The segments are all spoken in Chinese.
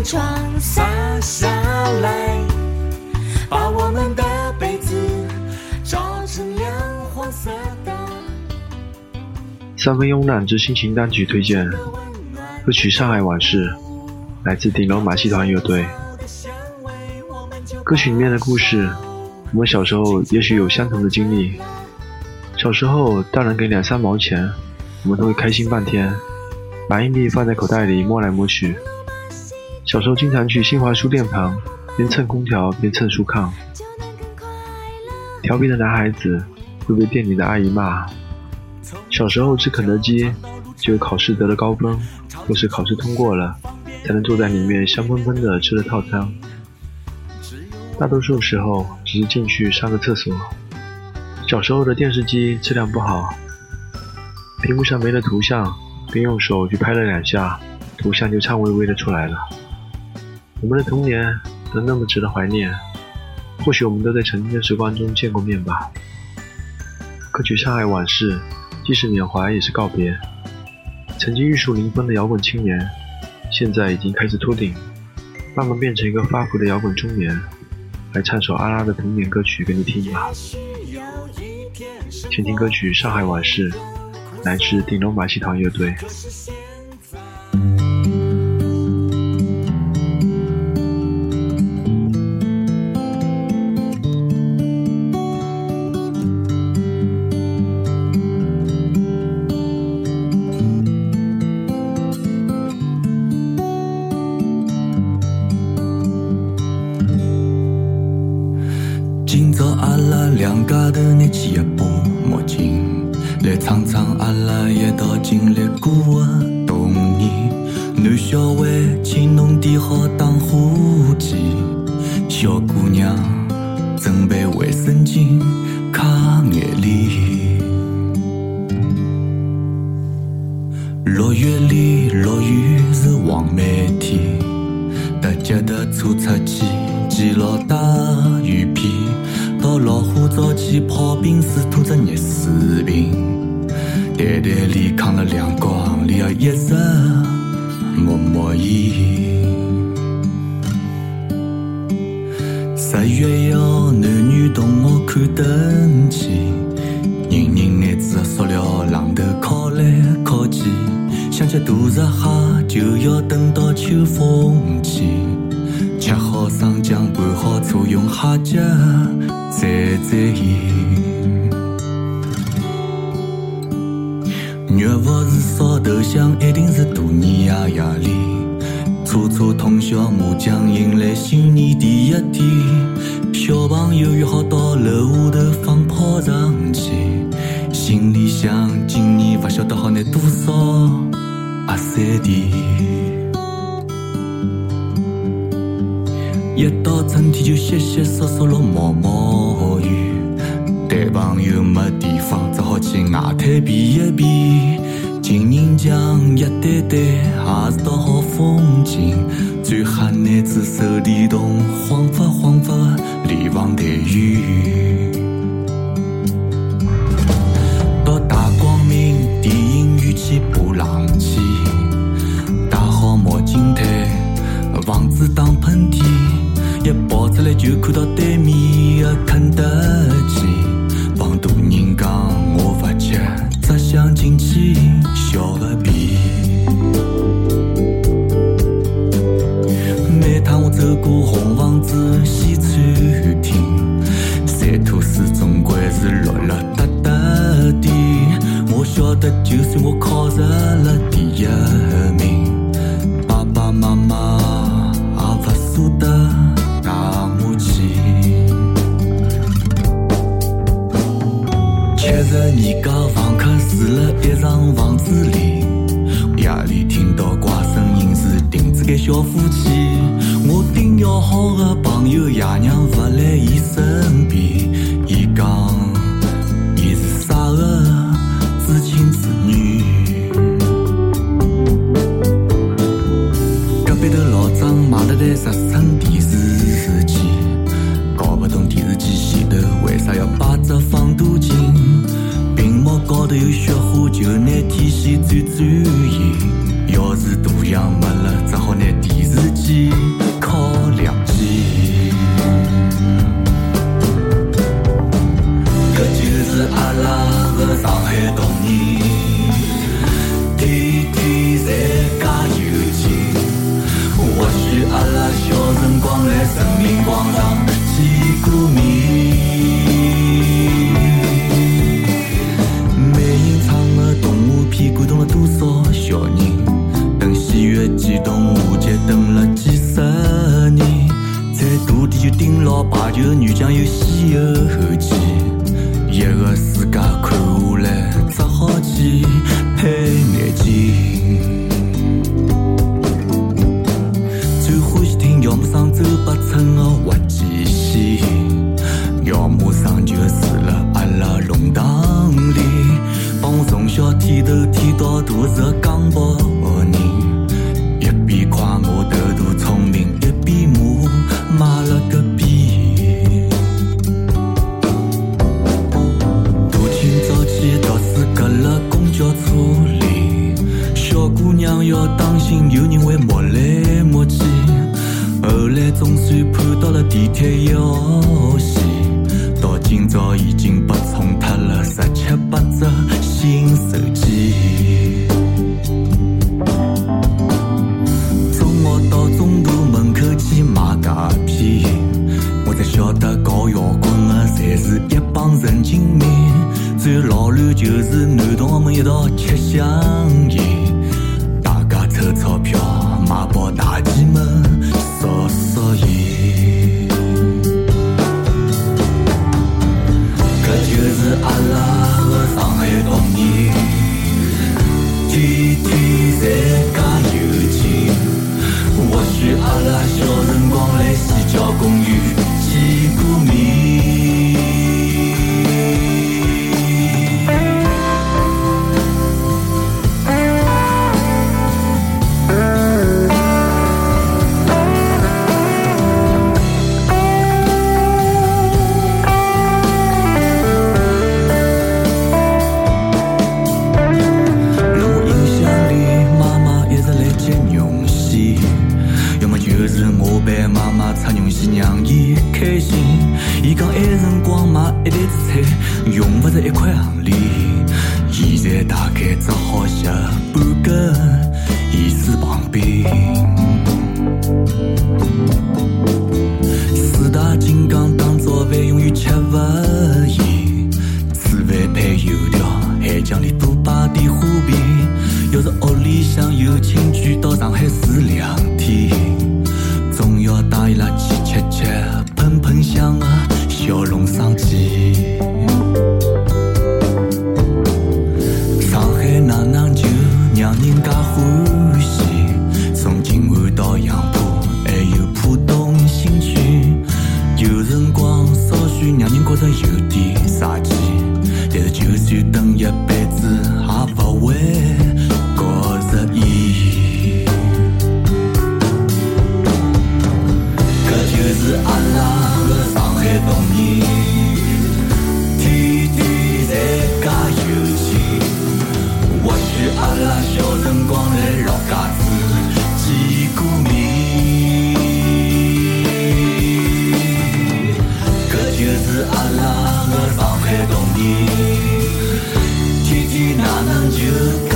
天窗洒下来，把我们的被子罩成亮黄色的。三分慵懒之心情单曲推荐，歌曲《上海往事》，来自顶楼马戏团乐队。歌曲里面的故事，我们小时候也许有相同的经历。小时候，大人给两三毛钱，我们都会开心半天，把硬币放在口袋里摸来摸去。小时候经常去新华书店旁，边蹭空调边蹭书炕。调皮的男孩子会被店里的阿姨骂。小时候吃肯德基，只有考试得了高分，或是考试通过了，才能坐在里面香喷喷的吃了套餐。大多数时候只是进去上个厕所。小时候的电视机质量不好，屏幕上没了图像，便用手去拍了两下，图像就颤巍巍的出来了。我们的童年能那么值得怀念，或许我们都在曾经的时光中见过面吧。歌曲《上海往事》，既是缅怀，也是告别。曾经玉树临风的摇滚青年，现在已经开始秃顶，慢慢变成一个发福的摇滚中年。来唱首阿拉的童年歌曲给你听吧。先听歌曲《上海往事》，来自顶楼马戏团乐队。来唱唱阿拉一道经历过的童年。男小孩，请侬点好打火机。小姑娘，准备卫生巾，擦眼泪。六月里落雨是黄梅天，搭脚踏车出去，系牢大雨披。到老虎灶去泡冰水，拖着热水瓶，袋袋里扛了两光里一直默默烟。十月一号，男女同学看灯去，人人拿着塑料榔头敲来敲去，想吃大闸蟹就要等到秋风起，吃好生姜拌好醋，用虾脚。蘸蘸盐，肉不是烧头香，一定是大年夜夜里，车车通宵麻将，迎来新年第一天。小朋友约好到楼下头放炮仗去，心里想今年不晓得好拿多少压岁钱。一到春天就淅淅簌簌落毛毛，朋友没地方，只好去外滩避一避。情人墙一对对，也是道好风景。最吓男子手电筒，晃发晃发，连房带雨。伊家房客住了一幢房子里，夜里听到怪声音是钉子间小夫妻。我顶要好的朋友爷娘不来伊身边，伊讲阿拉二放开东西，天天哪能穷？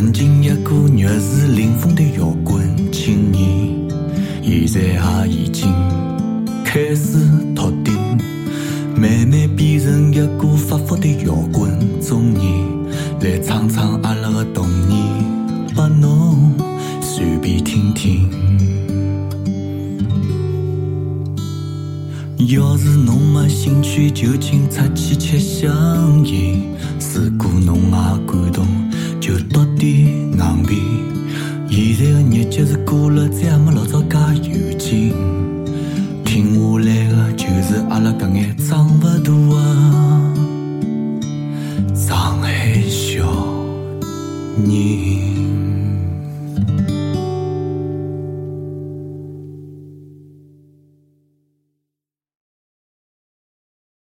曾经一个玉树临风的摇滚青年现在也已经开始秃顶慢慢变成一个发福的摇滚中年来唱唱阿拉的童年把侬随便听听。要是侬没兴趣就请出去吃宵夜如果侬也感动。是阿拉搿眼脏。